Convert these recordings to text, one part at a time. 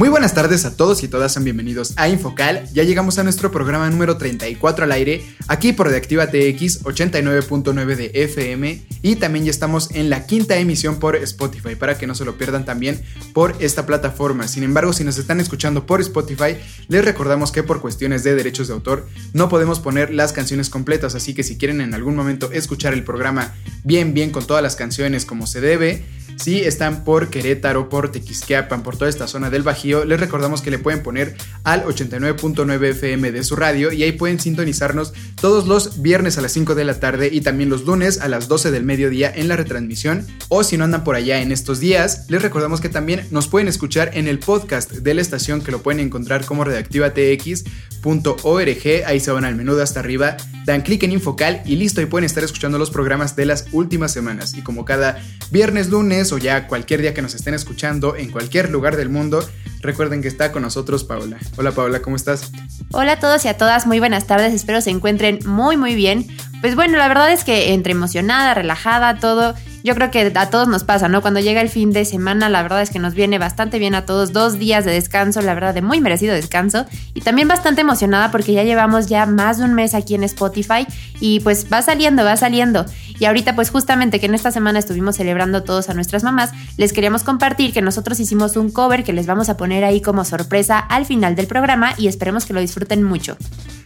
Muy buenas tardes a todos y todas, sean bienvenidos a Infocal. Ya llegamos a nuestro programa número 34 al aire, aquí por Reactiva TX 89.9 de FM y también ya estamos en la quinta emisión por Spotify para que no se lo pierdan también por esta plataforma. Sin embargo, si nos están escuchando por Spotify, les recordamos que por cuestiones de derechos de autor no podemos poner las canciones completas, así que si quieren en algún momento escuchar el programa bien bien con todas las canciones como se debe, si están por Querétaro, por Tequisquiapan, por toda esta zona del Bajío, les recordamos que le pueden poner al 89.9 FM de su radio y ahí pueden sintonizarnos todos los viernes a las 5 de la tarde y también los lunes a las 12 del mediodía en la retransmisión. O si no andan por allá en estos días, les recordamos que también nos pueden escuchar en el podcast de la estación que lo pueden encontrar como redactivatx.org. Ahí se van al menú de hasta arriba, dan clic en Infocal y listo, y pueden estar escuchando los programas de las últimas semanas. Y como cada viernes, lunes, o ya cualquier día que nos estén escuchando en cualquier lugar del mundo, recuerden que está con nosotros Paola. Hola Paola, ¿cómo estás? Hola a todos y a todas, muy buenas tardes, espero se encuentren muy muy bien. Pues bueno, la verdad es que entre emocionada, relajada, todo, yo creo que a todos nos pasa, ¿no? Cuando llega el fin de semana, la verdad es que nos viene bastante bien a todos, dos días de descanso, la verdad, de muy merecido descanso, y también bastante emocionada porque ya llevamos ya más de un mes aquí en Spotify y pues va saliendo, va saliendo. Y ahorita pues justamente que en esta semana estuvimos celebrando todos a nuestras mamás, les queríamos compartir que nosotros hicimos un cover que les vamos a poner ahí como sorpresa al final del programa y esperemos que lo disfruten mucho.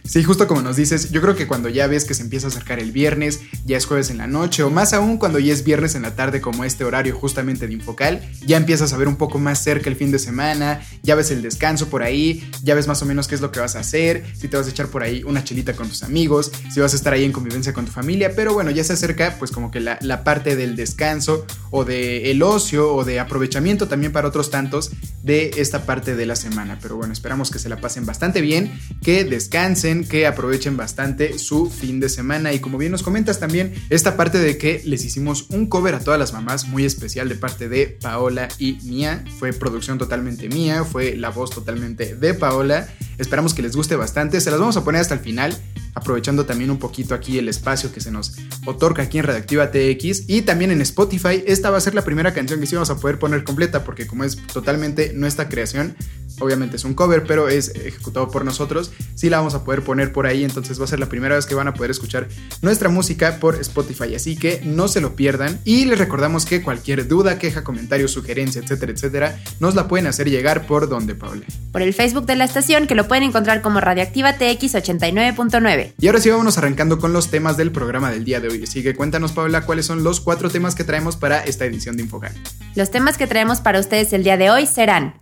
Sí, justo como nos dices, yo creo que cuando ya ves que se empieza a acercar el viernes, ya es jueves en la noche, o más aún cuando ya es viernes en la tarde como este horario justamente de Infocal, ya empiezas a ver un poco más cerca el fin de semana, ya ves el descanso por ahí, ya ves más o menos qué es lo que vas a hacer, si te vas a echar por ahí una chelita con tus amigos, si vas a estar ahí en convivencia con tu familia, pero bueno, ya se acerca pues como que la, la parte del descanso o de el ocio o de aprovechamiento también para otros tantos de esta parte de la semana, pero bueno, esperamos que se la pasen bastante bien, que descansen, que aprovechen bastante su fin de semana. Y como bien nos comentas también, esta parte de que les hicimos un cover a todas las mamás muy especial de parte de Paola y Mía. Fue producción totalmente mía, fue la voz totalmente de Paola. Esperamos que les guste bastante. Se las vamos a poner hasta el final aprovechando también un poquito aquí el espacio que se nos otorga aquí en Redactiva TX y también en Spotify. Esta va a ser la primera canción que sí vamos a poder poner completa porque como es totalmente nuestra creación, obviamente es un cover, pero es ejecutado por nosotros, sí la vamos a poder poner por ahí, entonces va a ser la primera vez que van a poder escuchar nuestra música por Spotify, así que no se lo pierdan y les recordamos que cualquier duda, queja, comentario, sugerencia, etcétera, etcétera, nos la pueden hacer llegar por donde, Paula. Por el Facebook de la estación que lo pueden encontrar como Radioactiva TX 89.9. Y ahora sí vamos arrancando con los temas del programa del día de hoy, así que cuéntanos, Paula, cuáles son los cuatro temas que traemos para esta edición de Infogal. Los temas que traemos para ustedes el día de hoy serán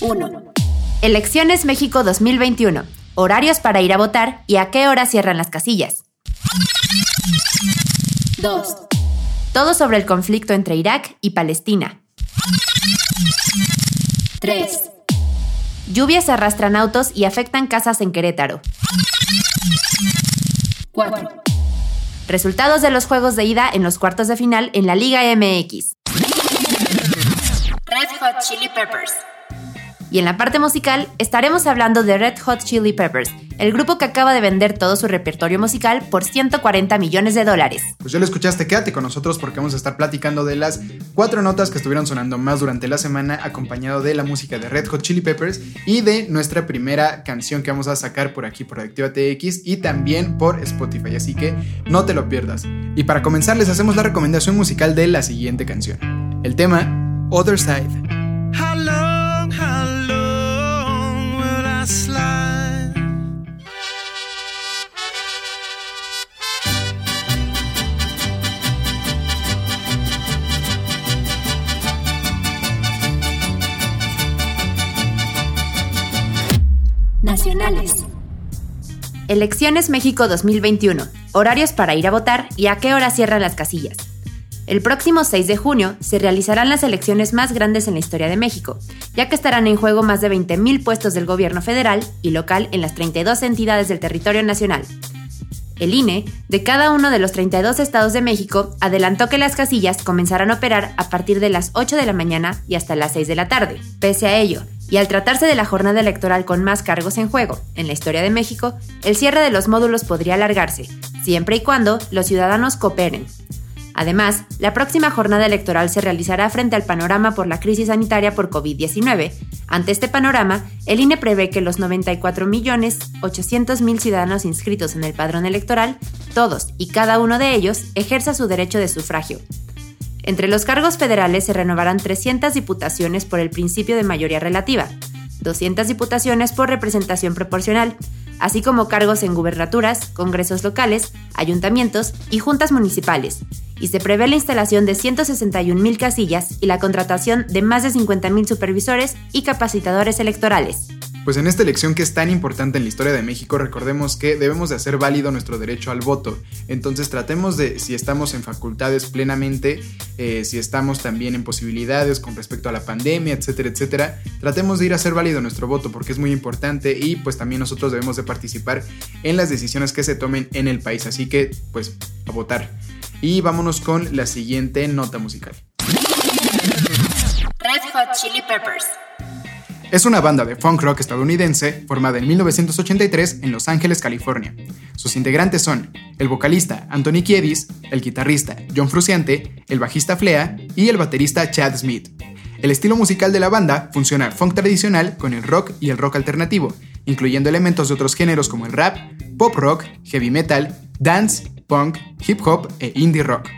1. Elecciones México 2021. Horarios para ir a votar y a qué hora cierran las casillas. 2. Todo sobre el conflicto entre Irak y Palestina. 3. Lluvias arrastran autos y afectan casas en Querétaro. 4. Resultados de los juegos de ida en los cuartos de final en la Liga MX. Red Hot Chili Peppers. Y en la parte musical estaremos hablando de Red Hot Chili Peppers, el grupo que acaba de vender todo su repertorio musical por 140 millones de dólares. Pues ya lo escuchaste, quédate con nosotros porque vamos a estar platicando de las cuatro notas que estuvieron sonando más durante la semana, acompañado de la música de Red Hot Chili Peppers y de nuestra primera canción que vamos a sacar por aquí por Activa TX y también por Spotify, así que no te lo pierdas. Y para comenzar les hacemos la recomendación musical de la siguiente canción. El tema Other Side. Nacionales. Elecciones México 2021. Horarios para ir a votar y a qué hora cierran las casillas. El próximo 6 de junio se realizarán las elecciones más grandes en la historia de México, ya que estarán en juego más de 20.000 puestos del gobierno federal y local en las 32 entidades del territorio nacional. El INE, de cada uno de los 32 estados de México, adelantó que las casillas comenzarán a operar a partir de las 8 de la mañana y hasta las 6 de la tarde. Pese a ello, y al tratarse de la jornada electoral con más cargos en juego en la historia de México, el cierre de los módulos podría alargarse, siempre y cuando los ciudadanos cooperen. Además, la próxima jornada electoral se realizará frente al panorama por la crisis sanitaria por COVID-19. Ante este panorama, el INE prevé que los 94.800.000 ciudadanos inscritos en el padrón electoral, todos y cada uno de ellos, ejerza su derecho de sufragio. Entre los cargos federales se renovarán 300 diputaciones por el principio de mayoría relativa, 200 diputaciones por representación proporcional, así como cargos en gubernaturas, congresos locales, ayuntamientos y juntas municipales, y se prevé la instalación de 161.000 casillas y la contratación de más de 50.000 supervisores y capacitadores electorales. Pues en esta elección que es tan importante en la historia de México, recordemos que debemos de hacer válido nuestro derecho al voto. Entonces tratemos de, si estamos en facultades plenamente, eh, si estamos también en posibilidades con respecto a la pandemia, etcétera, etcétera, tratemos de ir a hacer válido nuestro voto porque es muy importante y pues también nosotros debemos de participar en las decisiones que se tomen en el país. Así que pues a votar. Y vámonos con la siguiente nota musical. Red Hot Chili Peppers. Es una banda de funk rock estadounidense formada en 1983 en Los Ángeles, California. Sus integrantes son el vocalista Anthony Kiedis, el guitarrista John Fruciante, el bajista Flea y el baterista Chad Smith. El estilo musical de la banda funciona funk tradicional con el rock y el rock alternativo, incluyendo elementos de otros géneros como el rap, pop rock, heavy metal, dance, punk, hip hop e indie rock.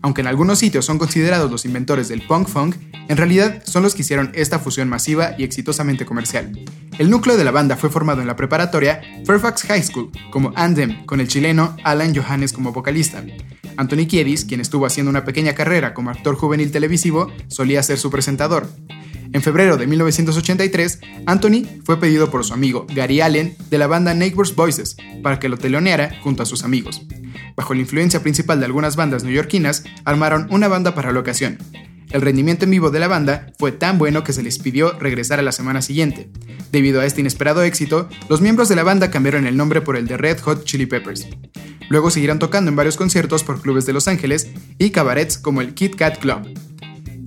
Aunque en algunos sitios son considerados los inventores del punk funk, en realidad son los que hicieron esta fusión masiva y exitosamente comercial. El núcleo de la banda fue formado en la preparatoria Fairfax High School como Andem, con el chileno Alan Johannes como vocalista. Anthony Kiedis, quien estuvo haciendo una pequeña carrera como actor juvenil televisivo, solía ser su presentador. En febrero de 1983, Anthony fue pedido por su amigo Gary Allen de la banda Neighbors Voices para que lo teloneara junto a sus amigos bajo la influencia principal de algunas bandas neoyorquinas, armaron una banda para la ocasión. El rendimiento en vivo de la banda fue tan bueno que se les pidió regresar a la semana siguiente. Debido a este inesperado éxito, los miembros de la banda cambiaron el nombre por el de Red Hot Chili Peppers. Luego seguirán tocando en varios conciertos por clubes de Los Ángeles y cabarets como el Kit Kat Club.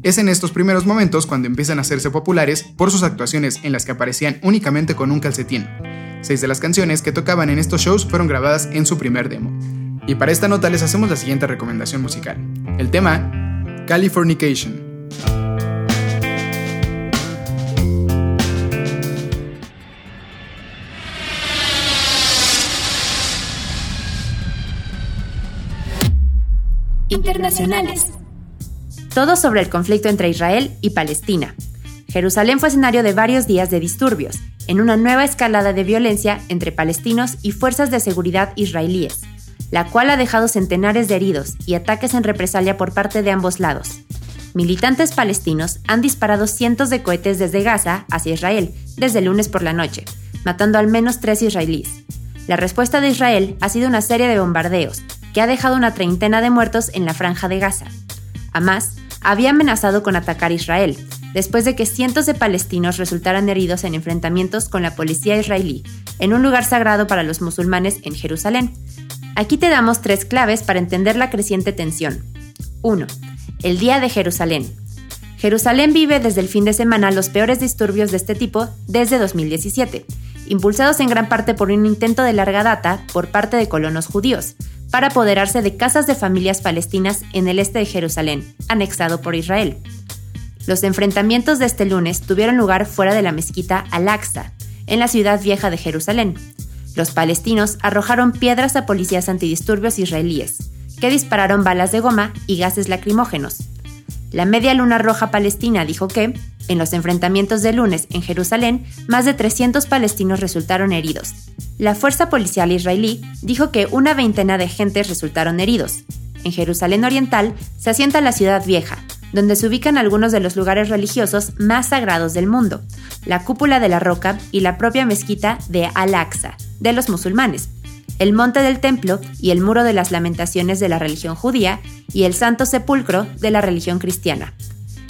Es en estos primeros momentos cuando empiezan a hacerse populares por sus actuaciones en las que aparecían únicamente con un calcetín. Seis de las canciones que tocaban en estos shows fueron grabadas en su primer demo. Y para esta nota les hacemos la siguiente recomendación musical. El tema, Californication. Internacionales. Todo sobre el conflicto entre Israel y Palestina. Jerusalén fue escenario de varios días de disturbios, en una nueva escalada de violencia entre palestinos y fuerzas de seguridad israelíes la cual ha dejado centenares de heridos y ataques en represalia por parte de ambos lados. Militantes palestinos han disparado cientos de cohetes desde Gaza hacia Israel desde el lunes por la noche, matando al menos tres israelíes. La respuesta de Israel ha sido una serie de bombardeos, que ha dejado una treintena de muertos en la franja de Gaza. Hamas había amenazado con atacar Israel, después de que cientos de palestinos resultaran heridos en enfrentamientos con la policía israelí, en un lugar sagrado para los musulmanes en Jerusalén, Aquí te damos tres claves para entender la creciente tensión. 1. El Día de Jerusalén. Jerusalén vive desde el fin de semana los peores disturbios de este tipo desde 2017, impulsados en gran parte por un intento de larga data por parte de colonos judíos, para apoderarse de casas de familias palestinas en el este de Jerusalén, anexado por Israel. Los enfrentamientos de este lunes tuvieron lugar fuera de la mezquita Al-Aqsa, en la ciudad vieja de Jerusalén. Los palestinos arrojaron piedras a policías antidisturbios israelíes, que dispararon balas de goma y gases lacrimógenos. La Media Luna Roja Palestina dijo que, en los enfrentamientos de lunes en Jerusalén, más de 300 palestinos resultaron heridos. La fuerza policial israelí dijo que una veintena de gentes resultaron heridos. En Jerusalén Oriental se asienta la ciudad vieja, donde se ubican algunos de los lugares religiosos más sagrados del mundo, la cúpula de la roca y la propia mezquita de Al-Aqsa, de los musulmanes, el monte del templo y el muro de las lamentaciones de la religión judía y el santo sepulcro de la religión cristiana.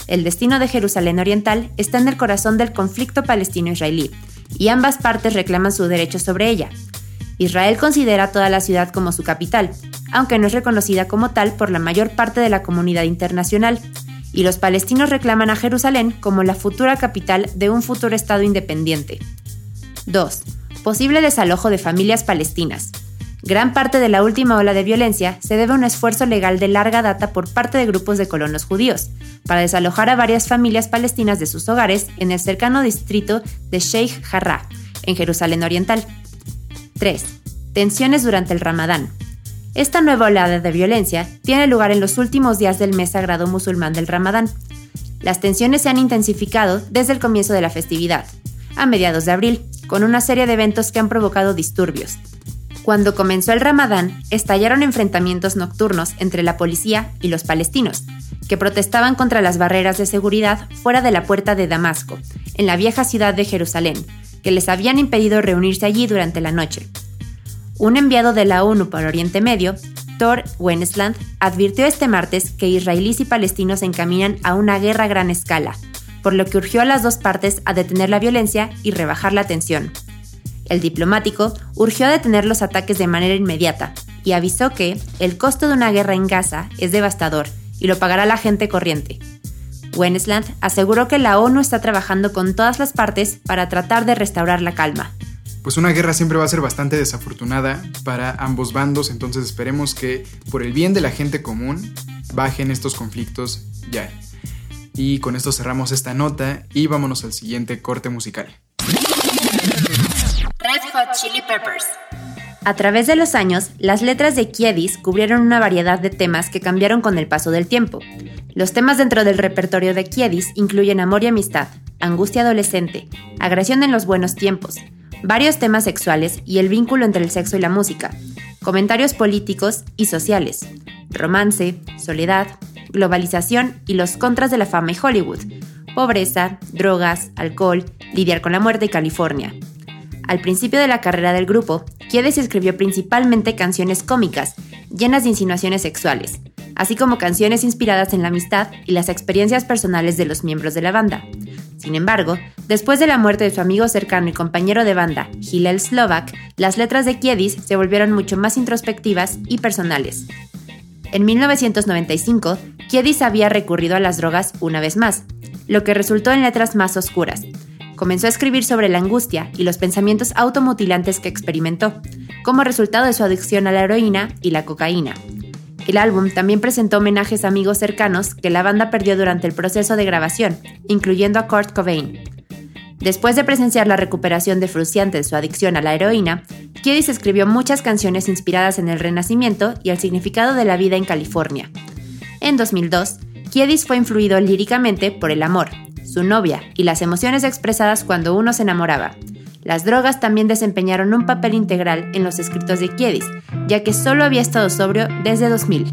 El destino de Jerusalén Oriental está en el corazón del conflicto palestino-israelí, y ambas partes reclaman su derecho sobre ella. Israel considera toda la ciudad como su capital, aunque no es reconocida como tal por la mayor parte de la comunidad internacional, y los palestinos reclaman a Jerusalén como la futura capital de un futuro Estado independiente. 2. Posible desalojo de familias palestinas. Gran parte de la última ola de violencia se debe a un esfuerzo legal de larga data por parte de grupos de colonos judíos, para desalojar a varias familias palestinas de sus hogares en el cercano distrito de Sheikh Jarrah, en Jerusalén Oriental. 3. Tensiones durante el Ramadán. Esta nueva oleada de violencia tiene lugar en los últimos días del mes sagrado musulmán del Ramadán. Las tensiones se han intensificado desde el comienzo de la festividad, a mediados de abril, con una serie de eventos que han provocado disturbios. Cuando comenzó el Ramadán, estallaron enfrentamientos nocturnos entre la policía y los palestinos, que protestaban contra las barreras de seguridad fuera de la puerta de Damasco, en la vieja ciudad de Jerusalén, que les habían impedido reunirse allí durante la noche. Un enviado de la ONU para Oriente Medio, Thor Wennesland, advirtió este martes que israelíes y palestinos se encaminan a una guerra a gran escala, por lo que urgió a las dos partes a detener la violencia y rebajar la tensión. El diplomático urgió a detener los ataques de manera inmediata y avisó que el costo de una guerra en Gaza es devastador y lo pagará la gente corriente. Wennesland aseguró que la ONU está trabajando con todas las partes para tratar de restaurar la calma pues una guerra siempre va a ser bastante desafortunada para ambos bandos, entonces esperemos que por el bien de la gente común bajen estos conflictos ya. Y con esto cerramos esta nota y vámonos al siguiente corte musical. Red Hot Chili Peppers. A través de los años, las letras de Kiedis cubrieron una variedad de temas que cambiaron con el paso del tiempo. Los temas dentro del repertorio de Kiedis incluyen amor y amistad, angustia adolescente, agresión en los buenos tiempos, varios temas sexuales y el vínculo entre el sexo y la música, comentarios políticos y sociales, romance, soledad, globalización y los contras de la fama y Hollywood, pobreza, drogas, alcohol, lidiar con la muerte y California. Al principio de la carrera del grupo, Kiedes escribió principalmente canciones cómicas, llenas de insinuaciones sexuales, así como canciones inspiradas en la amistad y las experiencias personales de los miembros de la banda. Sin embargo, después de la muerte de su amigo cercano y compañero de banda, Hillel Slovak, las letras de Kiedis se volvieron mucho más introspectivas y personales. En 1995, Kiedis había recurrido a las drogas una vez más, lo que resultó en letras más oscuras. Comenzó a escribir sobre la angustia y los pensamientos automutilantes que experimentó, como resultado de su adicción a la heroína y la cocaína. El álbum también presentó homenajes a amigos cercanos que la banda perdió durante el proceso de grabación, incluyendo a Kurt Cobain. Después de presenciar la recuperación de Fruciante de su adicción a la heroína, Kiedis escribió muchas canciones inspiradas en el renacimiento y el significado de la vida en California. En 2002, Kiedis fue influido líricamente por el amor, su novia y las emociones expresadas cuando uno se enamoraba, las drogas también desempeñaron un papel integral en los escritos de Kiedis, ya que solo había estado sobrio desde 2000.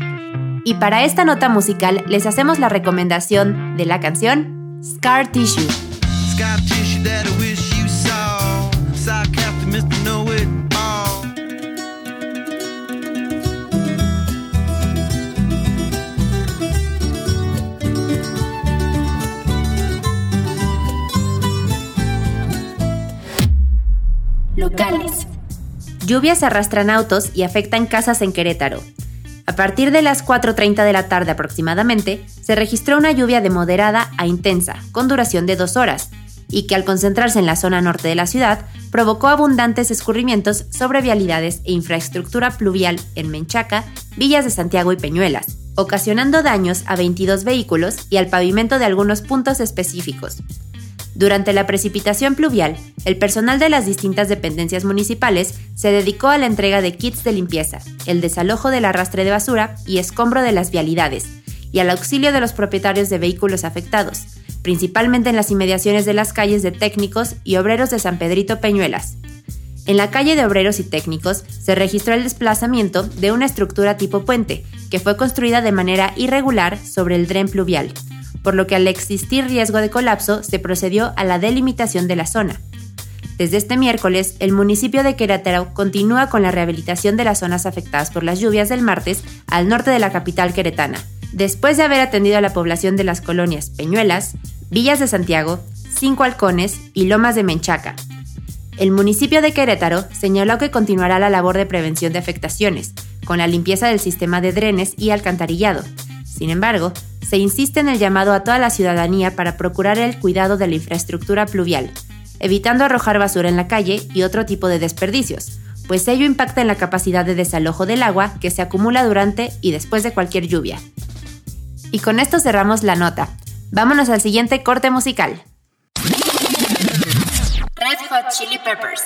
Y para esta nota musical les hacemos la recomendación de la canción Scar Tissue. Scar tissue Lluvias arrastran autos y afectan casas en Querétaro. A partir de las 4.30 de la tarde aproximadamente, se registró una lluvia de moderada a intensa, con duración de dos horas, y que al concentrarse en la zona norte de la ciudad, provocó abundantes escurrimientos sobre vialidades e infraestructura pluvial en Menchaca, Villas de Santiago y Peñuelas, ocasionando daños a 22 vehículos y al pavimento de algunos puntos específicos. Durante la precipitación pluvial, el personal de las distintas dependencias municipales se dedicó a la entrega de kits de limpieza, el desalojo del arrastre de basura y escombro de las vialidades, y al auxilio de los propietarios de vehículos afectados, principalmente en las inmediaciones de las calles de técnicos y obreros de San Pedrito Peñuelas. En la calle de obreros y técnicos se registró el desplazamiento de una estructura tipo puente, que fue construida de manera irregular sobre el dren pluvial, por lo que al existir riesgo de colapso se procedió a la delimitación de la zona. Desde este miércoles, el municipio de Querétaro continúa con la rehabilitación de las zonas afectadas por las lluvias del martes al norte de la capital queretana, después de haber atendido a la población de las colonias Peñuelas, Villas de Santiago, Cinco Halcones y Lomas de Menchaca. El municipio de Querétaro señaló que continuará la labor de prevención de afectaciones, con la limpieza del sistema de drenes y alcantarillado. Sin embargo, se insiste en el llamado a toda la ciudadanía para procurar el cuidado de la infraestructura pluvial, evitando arrojar basura en la calle y otro tipo de desperdicios, pues ello impacta en la capacidad de desalojo del agua que se acumula durante y después de cualquier lluvia. Y con esto cerramos la nota. Vámonos al siguiente corte musical. Hot Chili Peppers.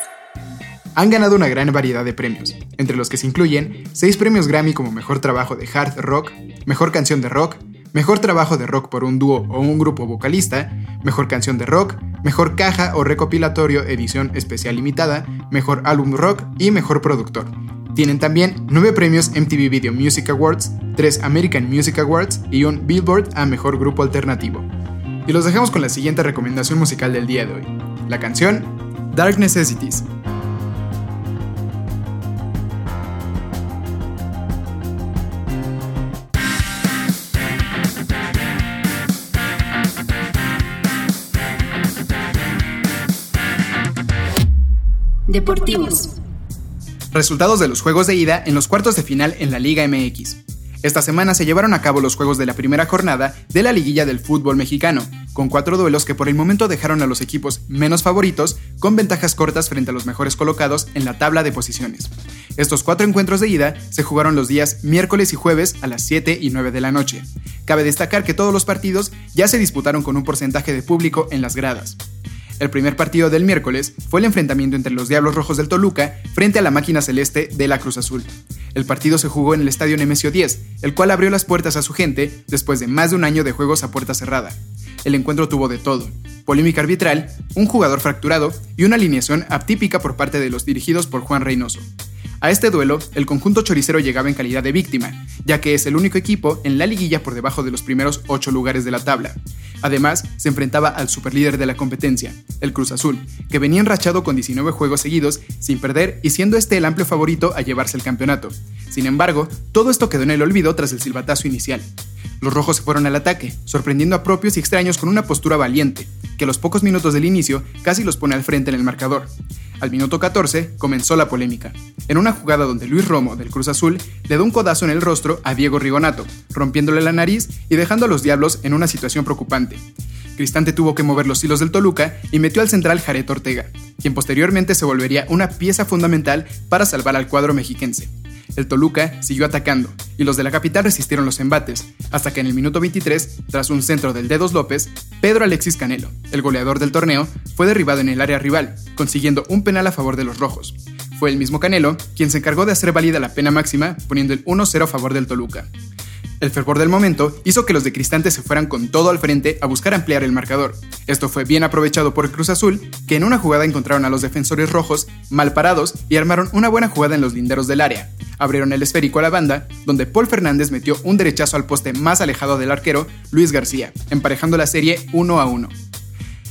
Han ganado una gran variedad de premios, entre los que se incluyen 6 premios Grammy como Mejor Trabajo de Hard Rock, Mejor Canción de Rock, Mejor Trabajo de Rock por un dúo o un grupo vocalista, Mejor Canción de Rock, Mejor Caja o Recopilatorio Edición Especial Limitada, Mejor Álbum Rock y Mejor Productor. Tienen también 9 premios MTV Video Music Awards, 3 American Music Awards y un Billboard a Mejor Grupo Alternativo. Y los dejamos con la siguiente recomendación musical del día de hoy. La canción Dark Necessities. Deportivos. Resultados de los juegos de ida en los cuartos de final en la Liga MX. Esta semana se llevaron a cabo los juegos de la primera jornada de la liguilla del fútbol mexicano, con cuatro duelos que por el momento dejaron a los equipos menos favoritos con ventajas cortas frente a los mejores colocados en la tabla de posiciones. Estos cuatro encuentros de ida se jugaron los días miércoles y jueves a las 7 y 9 de la noche. Cabe destacar que todos los partidos ya se disputaron con un porcentaje de público en las gradas. El primer partido del miércoles fue el enfrentamiento entre los Diablos Rojos del Toluca frente a la máquina celeste de la Cruz Azul. El partido se jugó en el estadio Nemesio 10, el cual abrió las puertas a su gente después de más de un año de juegos a puerta cerrada. El encuentro tuvo de todo, polémica arbitral, un jugador fracturado y una alineación atípica por parte de los dirigidos por Juan Reynoso. A este duelo, el conjunto choricero llegaba en calidad de víctima, ya que es el único equipo en la liguilla por debajo de los primeros 8 lugares de la tabla. Además, se enfrentaba al superlíder de la competencia, el Cruz Azul, que venía enrachado con 19 juegos seguidos sin perder y siendo este el amplio favorito a llevarse el campeonato. Sin embargo, todo esto quedó en el olvido tras el silbatazo inicial. Los rojos se fueron al ataque, sorprendiendo a propios y extraños con una postura valiente, que a los pocos minutos del inicio casi los pone al frente en el marcador. Al minuto 14 comenzó la polémica, en una jugada donde Luis Romo del Cruz Azul le da un codazo en el rostro a Diego Rigonato, rompiéndole la nariz y dejando a los Diablos en una situación preocupante. Cristante tuvo que mover los hilos del Toluca y metió al central Jared Ortega, quien posteriormente se volvería una pieza fundamental para salvar al cuadro mexiquense. El Toluca siguió atacando y los de la capital resistieron los embates, hasta que en el minuto 23, tras un centro del Dedos López, Pedro Alexis Canelo, el goleador del torneo, fue derribado en el área rival, consiguiendo un penal a favor de los rojos. Fue el mismo Canelo quien se encargó de hacer válida la pena máxima, poniendo el 1-0 a favor del Toluca. El fervor del momento hizo que los de Cristante se fueran con todo al frente a buscar ampliar el marcador. Esto fue bien aprovechado por Cruz Azul, que en una jugada encontraron a los defensores rojos mal parados y armaron una buena jugada en los linderos del área. Abrieron el esférico a la banda, donde Paul Fernández metió un derechazo al poste más alejado del arquero, Luis García, emparejando la serie 1 a 1.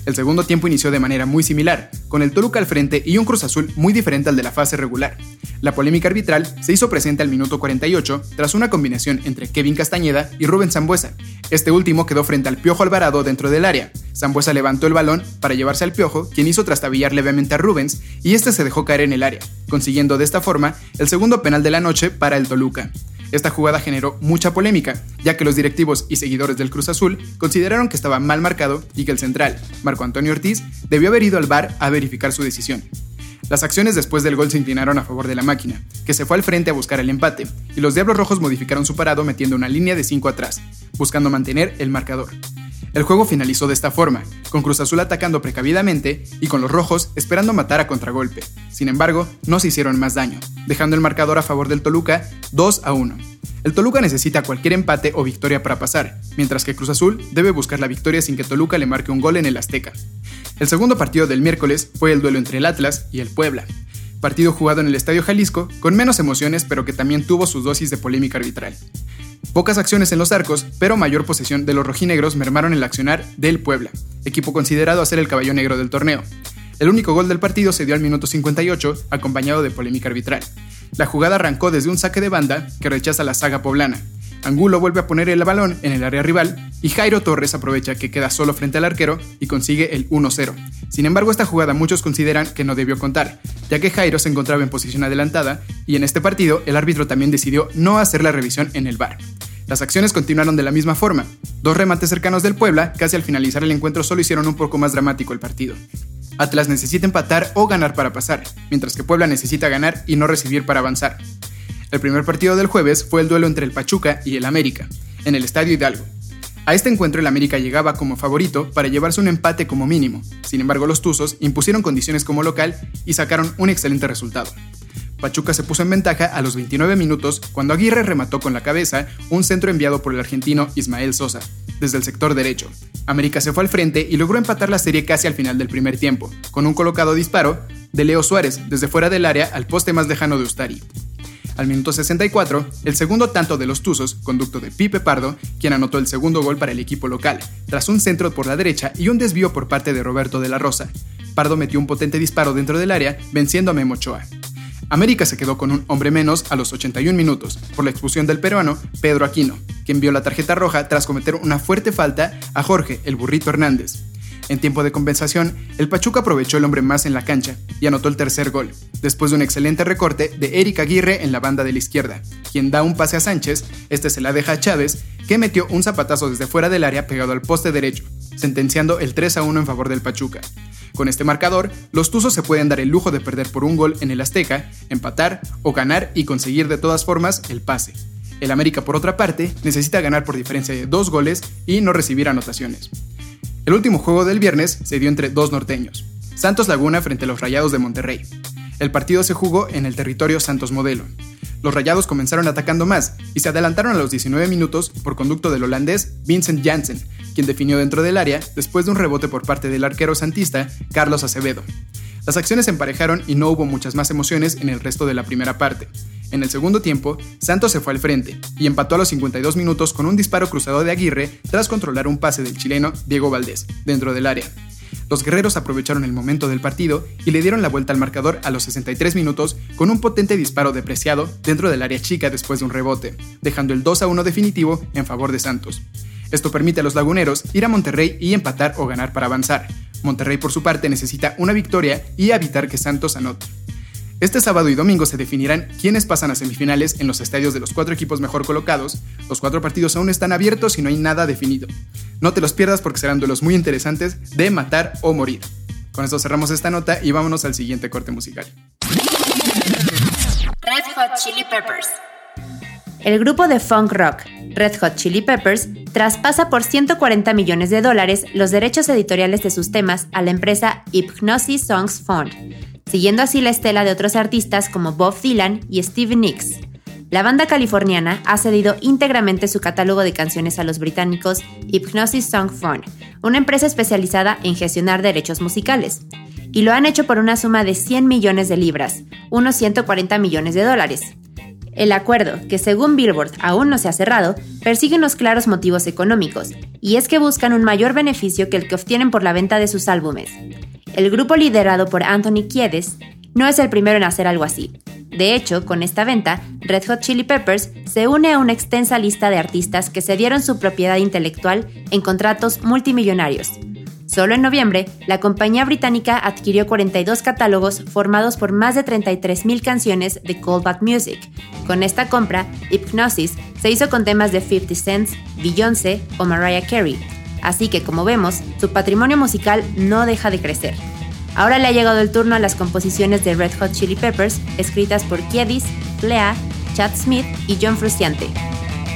El segundo tiempo inició de manera muy similar, con el Toluca al frente y un Cruz Azul muy diferente al de la fase regular. La polémica arbitral se hizo presente al minuto 48 tras una combinación entre Kevin Castañeda y Rubén Zambuesa. Este último quedó frente al Piojo Alvarado dentro del área. Zambuesa levantó el balón para llevarse al Piojo, quien hizo trastabillar levemente a Rubens y este se dejó caer en el área, consiguiendo de esta forma el segundo penal de la noche para el Toluca. Esta jugada generó mucha polémica, ya que los directivos y seguidores del Cruz Azul consideraron que estaba mal marcado y que el central, Marco Antonio Ortiz, debió haber ido al bar a verificar su decisión. Las acciones después del gol se inclinaron a favor de la máquina, que se fue al frente a buscar el empate, y los Diablos Rojos modificaron su parado metiendo una línea de 5 atrás, buscando mantener el marcador. El juego finalizó de esta forma, con Cruz Azul atacando precavidamente y con los rojos esperando matar a contragolpe. Sin embargo, no se hicieron más daño, dejando el marcador a favor del Toluca 2 a 1. El Toluca necesita cualquier empate o victoria para pasar, mientras que Cruz Azul debe buscar la victoria sin que Toluca le marque un gol en el Azteca. El segundo partido del miércoles fue el duelo entre el Atlas y el Puebla, partido jugado en el Estadio Jalisco con menos emociones pero que también tuvo sus dosis de polémica arbitral. Pocas acciones en los arcos, pero mayor posesión de los rojinegros mermaron el accionar del Puebla, equipo considerado a ser el caballo negro del torneo. El único gol del partido se dio al minuto 58, acompañado de polémica arbitral. La jugada arrancó desde un saque de banda que rechaza la saga poblana. Angulo vuelve a poner el balón en el área rival y Jairo Torres aprovecha que queda solo frente al arquero y consigue el 1-0. Sin embargo, esta jugada muchos consideran que no debió contar, ya que Jairo se encontraba en posición adelantada y en este partido el árbitro también decidió no hacer la revisión en el VAR. Las acciones continuaron de la misma forma. Dos remates cercanos del Puebla, casi al finalizar el encuentro, solo hicieron un poco más dramático el partido. Atlas necesita empatar o ganar para pasar, mientras que Puebla necesita ganar y no recibir para avanzar. El primer partido del jueves fue el duelo entre el Pachuca y el América, en el Estadio Hidalgo. A este encuentro el América llegaba como favorito para llevarse un empate como mínimo, sin embargo los Tuzos impusieron condiciones como local y sacaron un excelente resultado. Pachuca se puso en ventaja a los 29 minutos cuando Aguirre remató con la cabeza un centro enviado por el argentino Ismael Sosa, desde el sector derecho. América se fue al frente y logró empatar la serie casi al final del primer tiempo, con un colocado disparo de Leo Suárez desde fuera del área al poste más lejano de Ustari. Al minuto 64, el segundo tanto de los Tuzos, conducto de Pipe Pardo, quien anotó el segundo gol para el equipo local, tras un centro por la derecha y un desvío por parte de Roberto de la Rosa. Pardo metió un potente disparo dentro del área, venciendo a Memo Ochoa. América se quedó con un hombre menos a los 81 minutos por la expulsión del peruano Pedro Aquino, quien vio la tarjeta roja tras cometer una fuerte falta a Jorge el Burrito Hernández. En tiempo de compensación, el Pachuca aprovechó el hombre más en la cancha y anotó el tercer gol, después de un excelente recorte de Eric Aguirre en la banda de la izquierda, quien da un pase a Sánchez, este se la deja a Chávez, que metió un zapatazo desde fuera del área pegado al poste derecho, sentenciando el 3 a 1 en favor del Pachuca. Con este marcador, los Tuzos se pueden dar el lujo de perder por un gol en el Azteca, empatar o ganar y conseguir de todas formas el pase. El América, por otra parte, necesita ganar por diferencia de dos goles y no recibir anotaciones. El último juego del viernes se dio entre dos norteños, Santos Laguna frente a los Rayados de Monterrey. El partido se jugó en el territorio Santos Modelo. Los Rayados comenzaron atacando más y se adelantaron a los 19 minutos por conducto del holandés Vincent Janssen, quien definió dentro del área después de un rebote por parte del arquero santista Carlos Acevedo. Las acciones emparejaron y no hubo muchas más emociones en el resto de la primera parte. En el segundo tiempo, Santos se fue al frente y empató a los 52 minutos con un disparo cruzado de Aguirre tras controlar un pase del chileno Diego Valdés dentro del área. Los guerreros aprovecharon el momento del partido y le dieron la vuelta al marcador a los 63 minutos con un potente disparo depreciado dentro del área chica después de un rebote, dejando el 2 a 1 definitivo en favor de Santos. Esto permite a los laguneros ir a Monterrey y empatar o ganar para avanzar. Monterrey por su parte necesita una victoria y evitar que Santos anote. Este sábado y domingo se definirán quiénes pasan a semifinales en los estadios de los cuatro equipos mejor colocados. Los cuatro partidos aún están abiertos y no hay nada definido. No te los pierdas porque serán duelos muy interesantes de matar o morir. Con esto cerramos esta nota y vámonos al siguiente corte musical. Red Hot Chili Peppers. El grupo de funk rock Red Hot Chili Peppers traspasa por 140 millones de dólares los derechos editoriales de sus temas a la empresa Hypnosis Songs Fund siguiendo así la estela de otros artistas como Bob Dylan y Stevie Nicks. La banda californiana ha cedido íntegramente su catálogo de canciones a los británicos Hypnosis Song Fund, una empresa especializada en gestionar derechos musicales, y lo han hecho por una suma de 100 millones de libras, unos 140 millones de dólares. El acuerdo, que según Billboard aún no se ha cerrado, persigue unos claros motivos económicos, y es que buscan un mayor beneficio que el que obtienen por la venta de sus álbumes. El grupo liderado por Anthony Kiedis no es el primero en hacer algo así. De hecho, con esta venta, Red Hot Chili Peppers se une a una extensa lista de artistas que cedieron su propiedad intelectual en contratos multimillonarios. Solo en noviembre, la compañía británica adquirió 42 catálogos formados por más de 33.000 canciones de callback music. Con esta compra, Hypnosis se hizo con temas de 50 Cent, Beyoncé o Mariah Carey. Así que, como vemos, su patrimonio musical no deja de crecer. Ahora le ha llegado el turno a las composiciones de Red Hot Chili Peppers, escritas por Kiedis, Flea, Chad Smith y John Frusciante.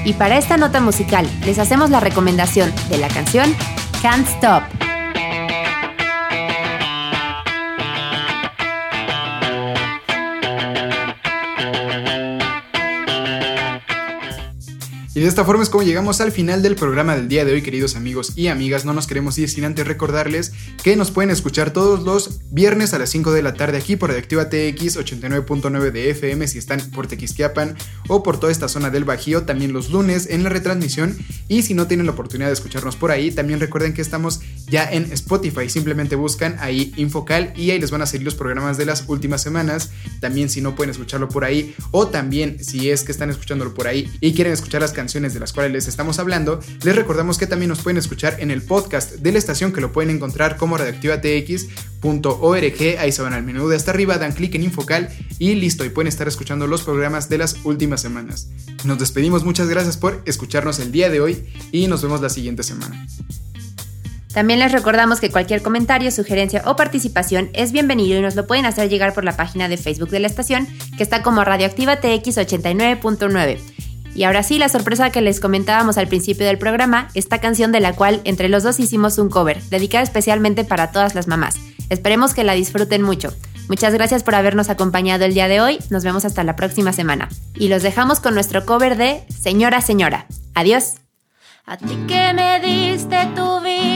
Y para esta nota musical, les hacemos la recomendación de la canción Can't Stop. Y de esta forma es como llegamos al final del programa del día de hoy, queridos amigos y amigas. No nos queremos ir sin antes recordarles que nos pueden escuchar todos los viernes a las 5 de la tarde aquí por Radioactiva TX 89.9 de FM si están por Tequisquiapan o por toda esta zona del Bajío. También los lunes en la retransmisión. Y si no tienen la oportunidad de escucharnos por ahí, también recuerden que estamos ya en Spotify. Simplemente buscan ahí Infocal y ahí les van a salir los programas de las últimas semanas. También si no pueden escucharlo por ahí o también si es que están escuchándolo por ahí y quieren escuchar las canciones de las cuales les estamos hablando, les recordamos que también nos pueden escuchar en el podcast de la estación que lo pueden encontrar como radioactivatx.org. Ahí se van al menú de hasta arriba, dan clic en Infocal y listo, y pueden estar escuchando los programas de las últimas semanas. Nos despedimos, muchas gracias por escucharnos el día de hoy y nos vemos la siguiente semana. También les recordamos que cualquier comentario, sugerencia o participación es bienvenido y nos lo pueden hacer llegar por la página de Facebook de la estación, que está como Radioactiva TX 89.9. Y ahora sí, la sorpresa que les comentábamos al principio del programa, esta canción de la cual entre los dos hicimos un cover, dedicada especialmente para todas las mamás. Esperemos que la disfruten mucho. Muchas gracias por habernos acompañado el día de hoy, nos vemos hasta la próxima semana. Y los dejamos con nuestro cover de Señora Señora. Adiós.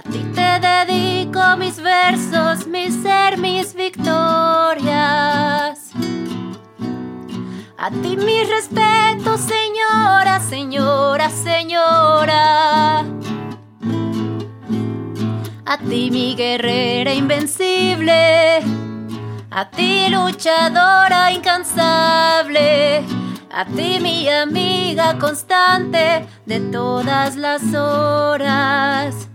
A ti te dedico mis versos, mi ser, mis victorias. A ti mi respeto, señora, señora, señora. A ti mi guerrera invencible. A ti luchadora incansable. A ti mi amiga constante de todas las horas.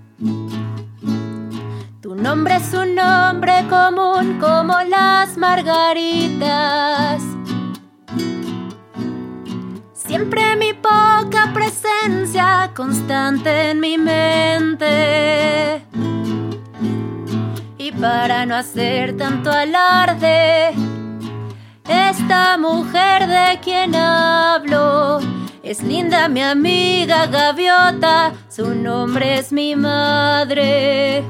Tu nombre es un nombre común como las margaritas. Siempre mi poca presencia constante en mi mente. Y para no hacer tanto alarde, esta mujer de quien hablo es linda mi amiga gaviota, su nombre es mi madre.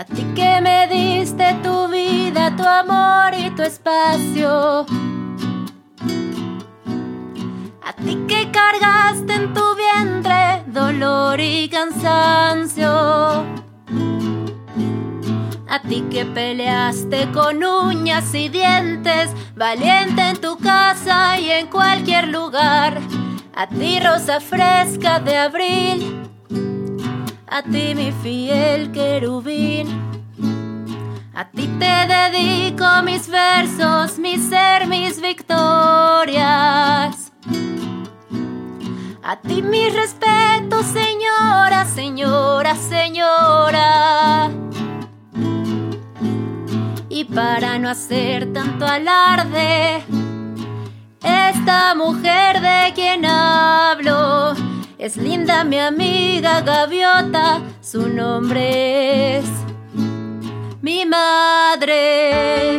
A ti que me diste tu vida, tu amor y tu espacio a ti que cargaste en tu vientre dolor y cansancio. A ti que peleaste con uñas y dientes, valiente en tu casa y en cualquier lugar. A ti rosa fresca de abril. A ti mi fiel querubín. A ti te dedico mis versos, mi ser, mis victorias. A ti mi respeto, señora, señora, señora. Y para no hacer tanto alarde, esta mujer de quien hablo es linda mi amiga gaviota, su nombre es mi madre.